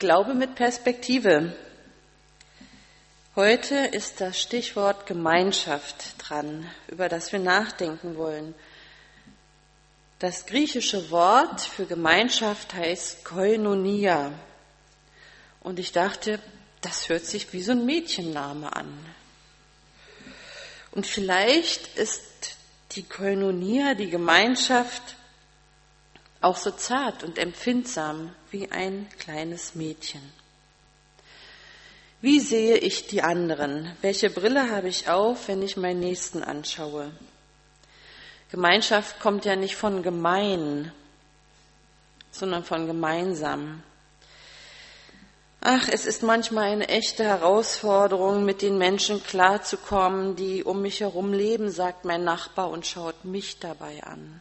Glaube mit Perspektive. Heute ist das Stichwort Gemeinschaft dran, über das wir nachdenken wollen. Das griechische Wort für Gemeinschaft heißt Koinonia. Und ich dachte, das hört sich wie so ein Mädchenname an. Und vielleicht ist die Koinonia, die Gemeinschaft, auch so zart und empfindsam wie ein kleines Mädchen. Wie sehe ich die anderen? Welche Brille habe ich auf, wenn ich meinen Nächsten anschaue? Gemeinschaft kommt ja nicht von gemein, sondern von gemeinsam. Ach, es ist manchmal eine echte Herausforderung, mit den Menschen klarzukommen, die um mich herum leben, sagt mein Nachbar und schaut mich dabei an.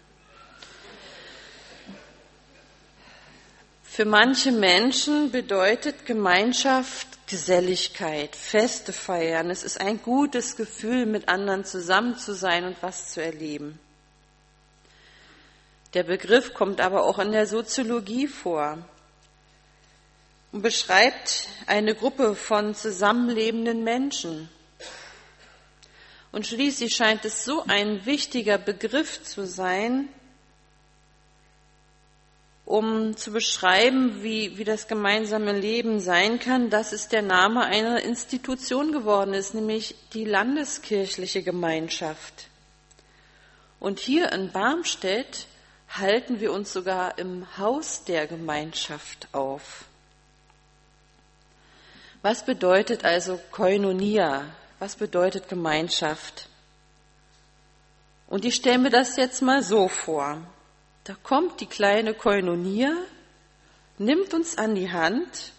Für manche Menschen bedeutet Gemeinschaft Geselligkeit, Feste feiern. Es ist ein gutes Gefühl, mit anderen zusammen zu sein und was zu erleben. Der Begriff kommt aber auch in der Soziologie vor und beschreibt eine Gruppe von zusammenlebenden Menschen. Und schließlich scheint es so ein wichtiger Begriff zu sein, um zu beschreiben, wie, wie das gemeinsame Leben sein kann, dass es der Name einer Institution geworden ist, nämlich die Landeskirchliche Gemeinschaft. Und hier in Barmstedt halten wir uns sogar im Haus der Gemeinschaft auf. Was bedeutet also Koinonia? Was bedeutet Gemeinschaft? Und ich stelle mir das jetzt mal so vor. Da kommt die kleine Koinonia, nimmt uns an die Hand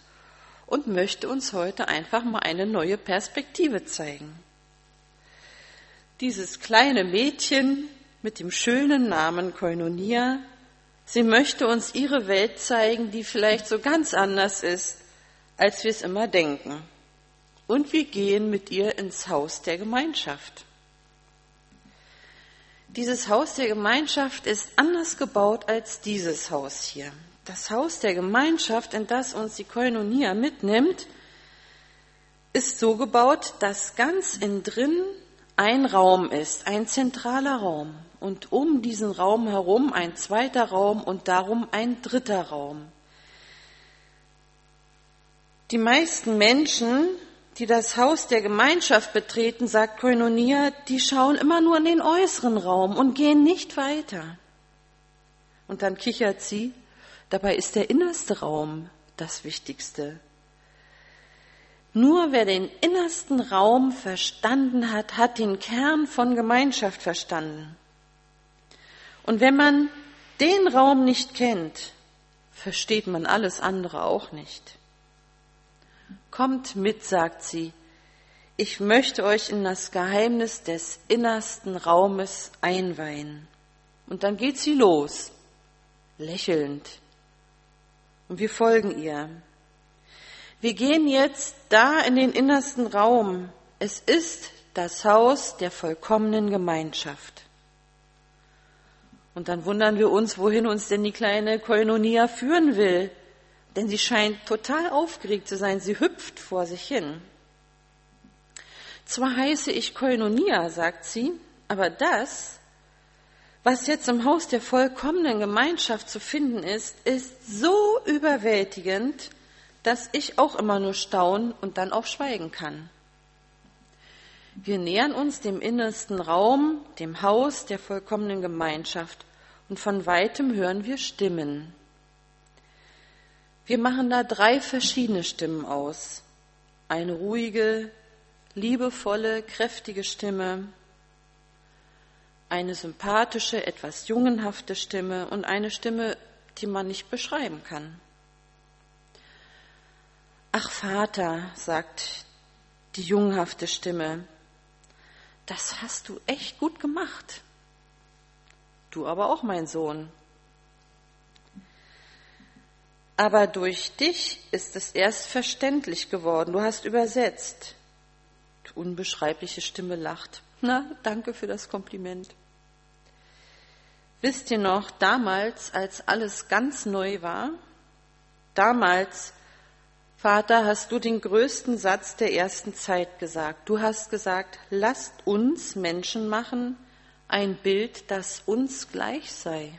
und möchte uns heute einfach mal eine neue Perspektive zeigen. Dieses kleine Mädchen mit dem schönen Namen Koinonia, sie möchte uns ihre Welt zeigen, die vielleicht so ganz anders ist, als wir es immer denken. Und wir gehen mit ihr ins Haus der Gemeinschaft. Dieses Haus der Gemeinschaft ist anders gebaut als dieses Haus hier. Das Haus der Gemeinschaft, in das uns die Koinonia mitnimmt, ist so gebaut, dass ganz innen drin ein Raum ist, ein zentraler Raum und um diesen Raum herum ein zweiter Raum und darum ein dritter Raum. Die meisten Menschen die das Haus der Gemeinschaft betreten, sagt Koinonia, die schauen immer nur in den äußeren Raum und gehen nicht weiter. Und dann kichert sie, dabei ist der innerste Raum das Wichtigste. Nur wer den innersten Raum verstanden hat, hat den Kern von Gemeinschaft verstanden. Und wenn man den Raum nicht kennt, versteht man alles andere auch nicht. Kommt mit, sagt sie, ich möchte euch in das Geheimnis des innersten Raumes einweihen. Und dann geht sie los, lächelnd. Und wir folgen ihr. Wir gehen jetzt da in den innersten Raum. Es ist das Haus der vollkommenen Gemeinschaft. Und dann wundern wir uns, wohin uns denn die kleine Koinonia führen will denn sie scheint total aufgeregt zu sein. Sie hüpft vor sich hin. Zwar heiße ich Koinonia, sagt sie, aber das, was jetzt im Haus der vollkommenen Gemeinschaft zu finden ist, ist so überwältigend, dass ich auch immer nur staunen und dann auch schweigen kann. Wir nähern uns dem innersten Raum, dem Haus der vollkommenen Gemeinschaft, und von weitem hören wir Stimmen. Wir machen da drei verschiedene Stimmen aus. Eine ruhige, liebevolle, kräftige Stimme, eine sympathische, etwas jungenhafte Stimme und eine Stimme, die man nicht beschreiben kann. Ach Vater, sagt die jungenhafte Stimme, das hast du echt gut gemacht. Du aber auch, mein Sohn. Aber durch dich ist es erst verständlich geworden. Du hast übersetzt. Die unbeschreibliche Stimme lacht. Na, danke für das Kompliment. Wisst ihr noch, damals, als alles ganz neu war, damals, Vater, hast du den größten Satz der ersten Zeit gesagt. Du hast gesagt, lasst uns Menschen machen, ein Bild, das uns gleich sei.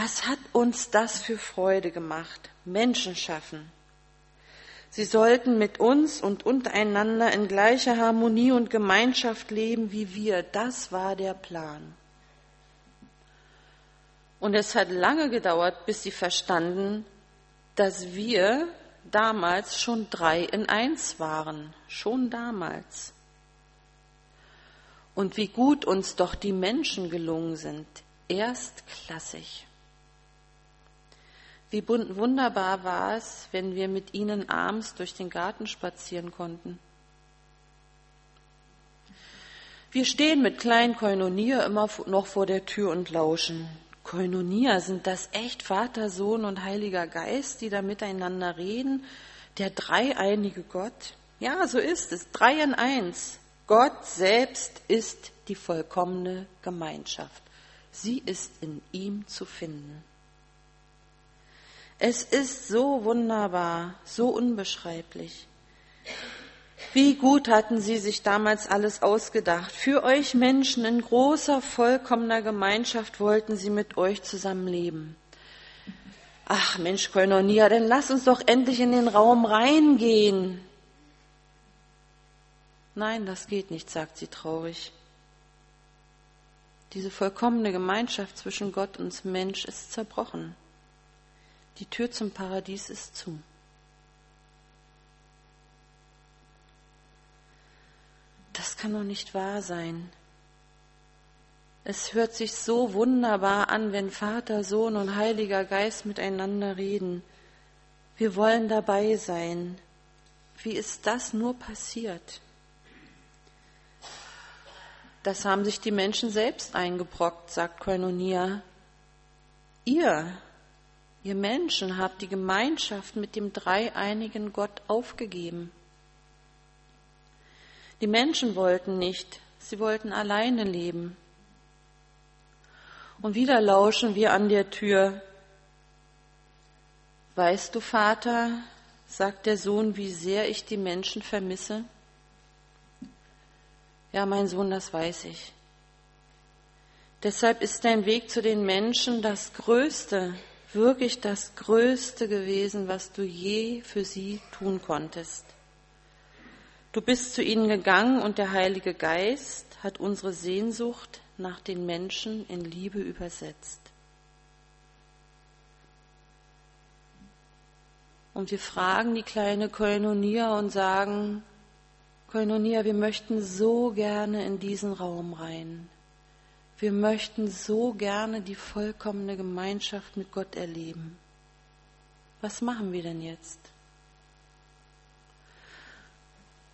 Was hat uns das für Freude gemacht? Menschen schaffen. Sie sollten mit uns und untereinander in gleicher Harmonie und Gemeinschaft leben wie wir. Das war der Plan. Und es hat lange gedauert, bis sie verstanden, dass wir damals schon drei in eins waren. Schon damals. Und wie gut uns doch die Menschen gelungen sind. Erstklassig. Wie wunderbar war es, wenn wir mit ihnen abends durch den Garten spazieren konnten. Wir stehen mit kleinen Koinonia immer noch vor der Tür und lauschen. Koinonia, sind das echt Vater, Sohn und Heiliger Geist, die da miteinander reden? Der dreieinige Gott? Ja, so ist es. Drei in eins. Gott selbst ist die vollkommene Gemeinschaft. Sie ist in ihm zu finden. Es ist so wunderbar, so unbeschreiblich. Wie gut hatten Sie sich damals alles ausgedacht. Für euch Menschen in großer, vollkommener Gemeinschaft wollten Sie mit euch zusammenleben. Ach Mensch, Koinonia, dann lass uns doch endlich in den Raum reingehen. Nein, das geht nicht, sagt sie traurig. Diese vollkommene Gemeinschaft zwischen Gott und Mensch ist zerbrochen. Die Tür zum Paradies ist zu. Das kann doch nicht wahr sein. Es hört sich so wunderbar an, wenn Vater, Sohn und Heiliger Geist miteinander reden. Wir wollen dabei sein. Wie ist das nur passiert? Das haben sich die Menschen selbst eingebrockt, sagt Koinonia. Ihr Ihr Menschen habt die Gemeinschaft mit dem dreieinigen Gott aufgegeben. Die Menschen wollten nicht, sie wollten alleine leben. Und wieder lauschen wir an der Tür. Weißt du, Vater, sagt der Sohn, wie sehr ich die Menschen vermisse? Ja, mein Sohn, das weiß ich. Deshalb ist dein Weg zu den Menschen das Größte, wirklich das Größte gewesen, was du je für sie tun konntest. Du bist zu ihnen gegangen und der Heilige Geist hat unsere Sehnsucht nach den Menschen in Liebe übersetzt. Und wir fragen die kleine Koinonia und sagen, Koinonia, wir möchten so gerne in diesen Raum rein. Wir möchten so gerne die vollkommene Gemeinschaft mit Gott erleben. Was machen wir denn jetzt?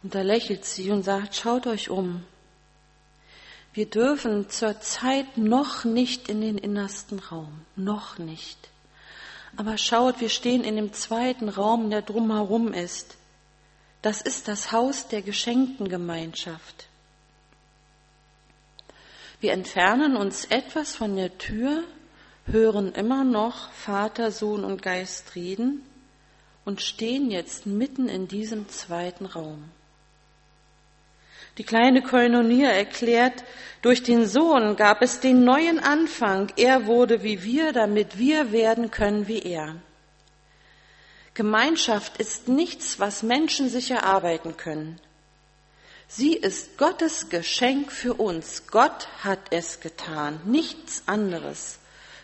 Und da lächelt sie und sagt, schaut euch um. Wir dürfen zur Zeit noch nicht in den innersten Raum, noch nicht. Aber schaut, wir stehen in dem zweiten Raum, der drumherum ist. Das ist das Haus der geschenkten Gemeinschaft. Wir entfernen uns etwas von der Tür, hören immer noch Vater, Sohn und Geist reden und stehen jetzt mitten in diesem zweiten Raum. Die kleine Koinonia erklärt, durch den Sohn gab es den neuen Anfang. Er wurde wie wir, damit wir werden können wie er. Gemeinschaft ist nichts, was Menschen sich erarbeiten können. Sie ist Gottes Geschenk für uns. Gott hat es getan, nichts anderes.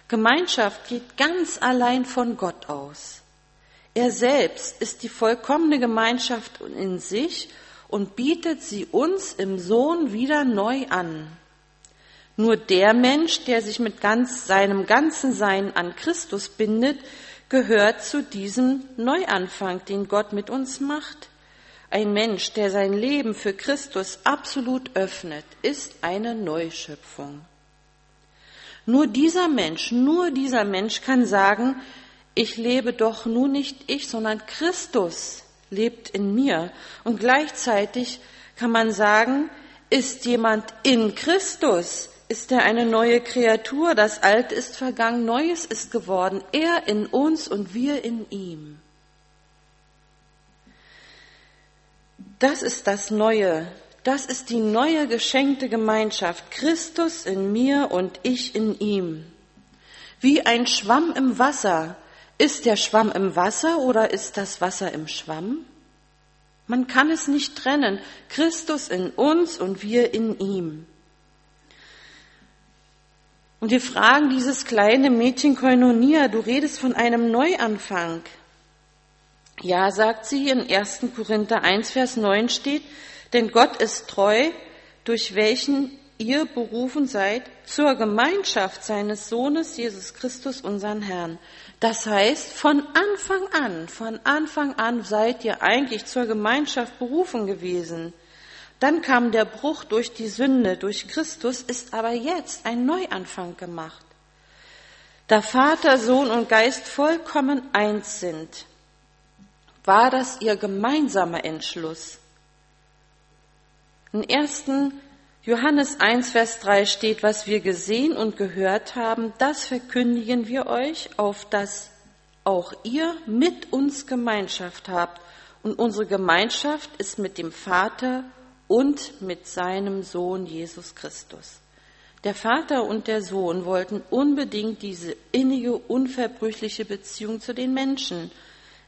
Gemeinschaft geht ganz allein von Gott aus. Er selbst ist die vollkommene Gemeinschaft in sich und bietet sie uns im Sohn wieder neu an. Nur der Mensch, der sich mit ganz, seinem ganzen Sein an Christus bindet, gehört zu diesem Neuanfang, den Gott mit uns macht. Ein Mensch, der sein Leben für Christus absolut öffnet, ist eine Neuschöpfung. Nur dieser Mensch, nur dieser Mensch kann sagen, ich lebe doch nun nicht ich, sondern Christus lebt in mir. Und gleichzeitig kann man sagen, ist jemand in Christus, ist er eine neue Kreatur, das Alte ist vergangen, Neues ist geworden, er in uns und wir in ihm. Das ist das Neue. Das ist die neue geschenkte Gemeinschaft. Christus in mir und ich in ihm. Wie ein Schwamm im Wasser. Ist der Schwamm im Wasser oder ist das Wasser im Schwamm? Man kann es nicht trennen. Christus in uns und wir in ihm. Und wir fragen dieses kleine Mädchen Koinonia, du redest von einem Neuanfang. Ja, sagt sie, in 1. Korinther 1, Vers 9 steht, denn Gott ist treu, durch welchen ihr berufen seid zur Gemeinschaft seines Sohnes Jesus Christus, unseren Herrn. Das heißt, von Anfang an, von Anfang an seid ihr eigentlich zur Gemeinschaft berufen gewesen. Dann kam der Bruch durch die Sünde, durch Christus ist aber jetzt ein Neuanfang gemacht. Da Vater, Sohn und Geist vollkommen eins sind, war das ihr gemeinsamer Entschluss. In 1. Johannes 1, Vers 3 steht, was wir gesehen und gehört haben, das verkündigen wir euch, auf dass auch ihr mit uns Gemeinschaft habt. Und unsere Gemeinschaft ist mit dem Vater und mit seinem Sohn Jesus Christus. Der Vater und der Sohn wollten unbedingt diese innige, unverbrüchliche Beziehung zu den Menschen.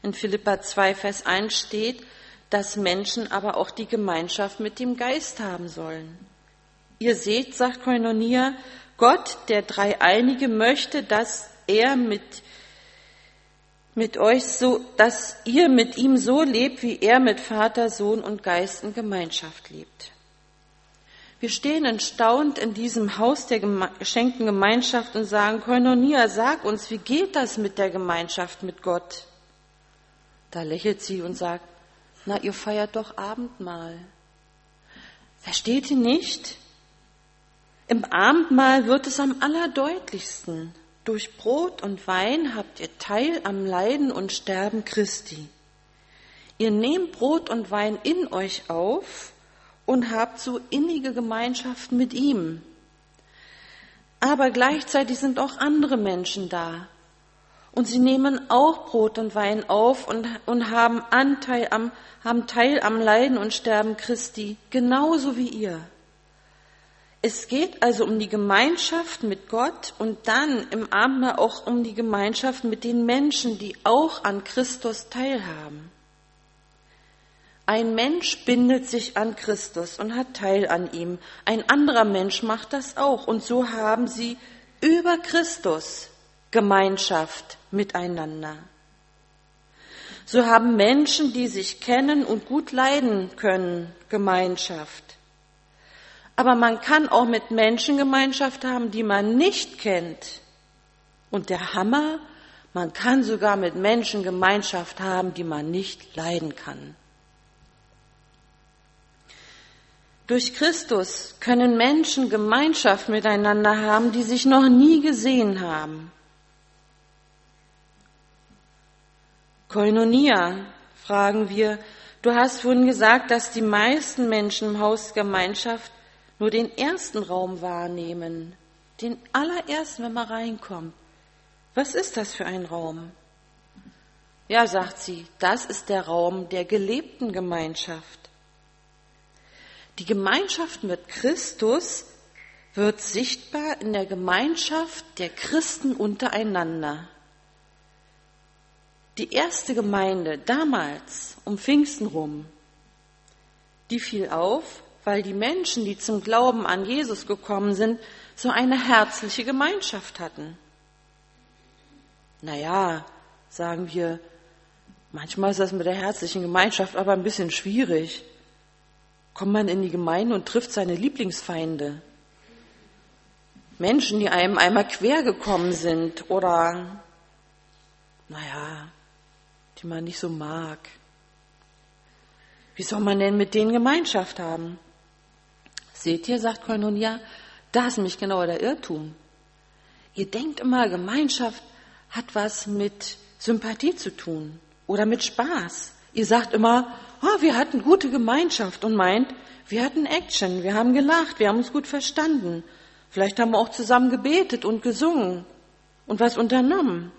In Philippa 2, Vers 1 steht, dass Menschen aber auch die Gemeinschaft mit dem Geist haben sollen. Ihr seht, sagt Koinonia, Gott, der Dreieinige, möchte, dass er mit mit euch so, dass ihr mit ihm so lebt, wie er mit Vater, Sohn und Geist in Gemeinschaft lebt. Wir stehen entstaunt in diesem Haus der geschenkten Gemeinschaft und sagen, Koinonia, sag uns, wie geht das mit der Gemeinschaft mit Gott? Da lächelt sie und sagt, na, ihr feiert doch Abendmahl. Versteht ihr nicht? Im Abendmahl wird es am allerdeutlichsten. Durch Brot und Wein habt ihr Teil am Leiden und Sterben Christi. Ihr nehmt Brot und Wein in euch auf und habt so innige Gemeinschaft mit ihm. Aber gleichzeitig sind auch andere Menschen da. Und sie nehmen auch Brot und Wein auf und, und haben Anteil am, haben Teil am Leiden und Sterben Christi, genauso wie ihr. Es geht also um die Gemeinschaft mit Gott und dann im Abendmahl auch um die Gemeinschaft mit den Menschen, die auch an Christus teilhaben. Ein Mensch bindet sich an Christus und hat Teil an ihm. Ein anderer Mensch macht das auch. Und so haben sie über Christus Gemeinschaft miteinander. So haben Menschen, die sich kennen und gut leiden können, Gemeinschaft. Aber man kann auch mit Menschen Gemeinschaft haben, die man nicht kennt. Und der Hammer, man kann sogar mit Menschen Gemeinschaft haben, die man nicht leiden kann. Durch Christus können Menschen Gemeinschaft miteinander haben, die sich noch nie gesehen haben. Koinonia, fragen wir. Du hast vorhin gesagt, dass die meisten Menschen im Haus Gemeinschaft nur den ersten Raum wahrnehmen, den allerersten, wenn man reinkommt. Was ist das für ein Raum? Ja, sagt sie, das ist der Raum der gelebten Gemeinschaft. Die Gemeinschaft mit Christus wird sichtbar in der Gemeinschaft der Christen untereinander. Die erste Gemeinde damals um Pfingsten rum, die fiel auf, weil die Menschen, die zum Glauben an Jesus gekommen sind, so eine herzliche Gemeinschaft hatten. Naja, sagen wir, manchmal ist das mit der herzlichen Gemeinschaft aber ein bisschen schwierig. Kommt man in die Gemeinde und trifft seine Lieblingsfeinde. Menschen, die einem einmal quer gekommen sind oder, naja, die man nicht so mag. Wie soll man denn mit denen Gemeinschaft haben? Seht ihr, sagt Koinonia, da ist nämlich genau der Irrtum. Ihr denkt immer, Gemeinschaft hat was mit Sympathie zu tun oder mit Spaß. Ihr sagt immer, oh, wir hatten gute Gemeinschaft und meint, wir hatten Action, wir haben gelacht, wir haben uns gut verstanden. Vielleicht haben wir auch zusammen gebetet und gesungen und was unternommen.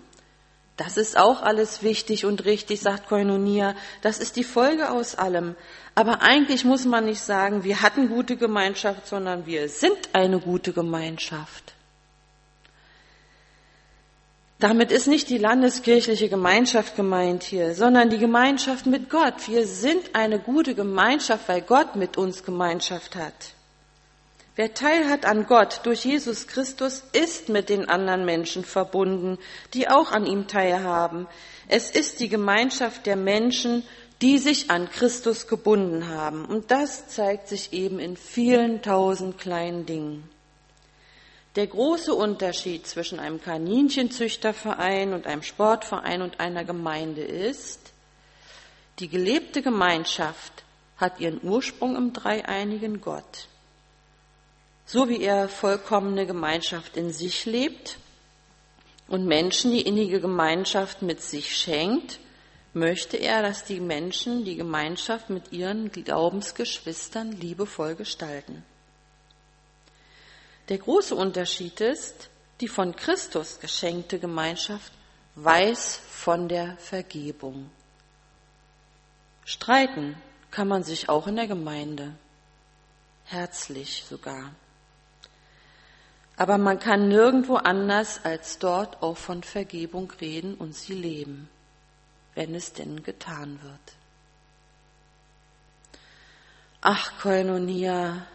Das ist auch alles wichtig und richtig, sagt Koinonia. Das ist die Folge aus allem. Aber eigentlich muss man nicht sagen, wir hatten gute Gemeinschaft, sondern wir sind eine gute Gemeinschaft. Damit ist nicht die landeskirchliche Gemeinschaft gemeint hier, sondern die Gemeinschaft mit Gott. Wir sind eine gute Gemeinschaft, weil Gott mit uns Gemeinschaft hat. Wer Teil hat an Gott durch Jesus Christus, ist mit den anderen Menschen verbunden, die auch an ihm teilhaben. Es ist die Gemeinschaft der Menschen, die sich an Christus gebunden haben. Und das zeigt sich eben in vielen tausend kleinen Dingen. Der große Unterschied zwischen einem Kaninchenzüchterverein und einem Sportverein und einer Gemeinde ist, die gelebte Gemeinschaft hat ihren Ursprung im dreieinigen Gott so wie er vollkommene Gemeinschaft in sich lebt und Menschen die innige Gemeinschaft mit sich schenkt, möchte er, dass die Menschen die Gemeinschaft mit ihren Glaubensgeschwistern liebevoll gestalten. Der große Unterschied ist, die von Christus geschenkte Gemeinschaft weiß von der Vergebung. Streiten kann man sich auch in der Gemeinde, herzlich sogar. Aber man kann nirgendwo anders als dort auch von Vergebung reden und sie leben, wenn es denn getan wird. Ach, Koinonia,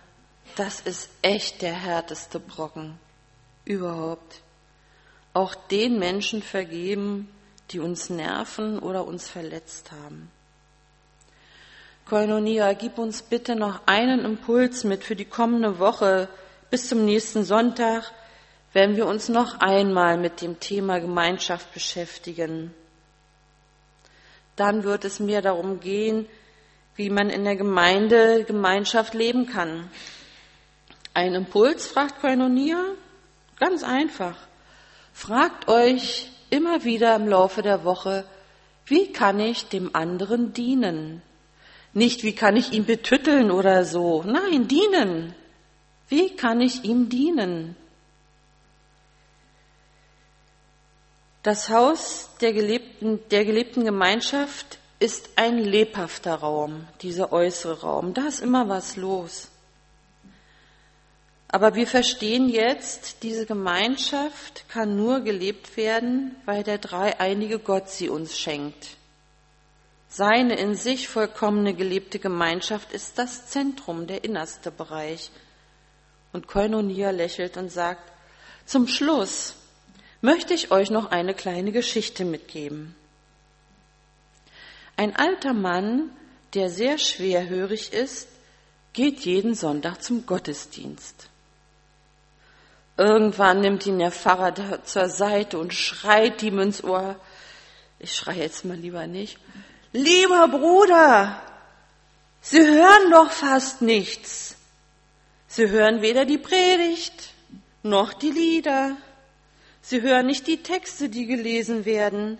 das ist echt der härteste Brocken überhaupt. Auch den Menschen vergeben, die uns nerven oder uns verletzt haben. Koinonia, gib uns bitte noch einen Impuls mit für die kommende Woche, bis zum nächsten Sonntag werden wir uns noch einmal mit dem Thema Gemeinschaft beschäftigen. Dann wird es mir darum gehen, wie man in der Gemeinde Gemeinschaft leben kann. Ein Impuls, fragt Koinonia? Ganz einfach. Fragt euch immer wieder im Laufe der Woche, wie kann ich dem anderen dienen? Nicht, wie kann ich ihn betütteln oder so. Nein, dienen. Wie kann ich ihm dienen? Das Haus der gelebten, der gelebten Gemeinschaft ist ein lebhafter Raum, dieser äußere Raum. Da ist immer was los. Aber wir verstehen jetzt, diese Gemeinschaft kann nur gelebt werden, weil der dreieinige Gott sie uns schenkt. Seine in sich vollkommene gelebte Gemeinschaft ist das Zentrum, der innerste Bereich. Und Koinonia lächelt und sagt, zum Schluss möchte ich euch noch eine kleine Geschichte mitgeben. Ein alter Mann, der sehr schwerhörig ist, geht jeden Sonntag zum Gottesdienst. Irgendwann nimmt ihn der Pfarrer zur Seite und schreit ihm ins Ohr, ich schreie jetzt mal lieber nicht, lieber Bruder, Sie hören doch fast nichts. Sie hören weder die Predigt noch die Lieder. Sie hören nicht die Texte, die gelesen werden.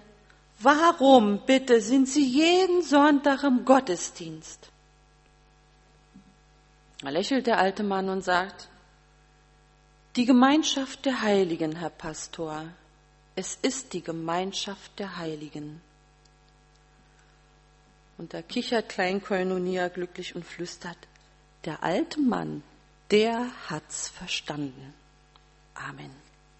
Warum bitte sind Sie jeden Sonntag im Gottesdienst? Da lächelt der alte Mann und sagt, die Gemeinschaft der Heiligen, Herr Pastor, es ist die Gemeinschaft der Heiligen. Und da kichert Klein glücklich und flüstert, der alte Mann der hat's verstanden. Amen.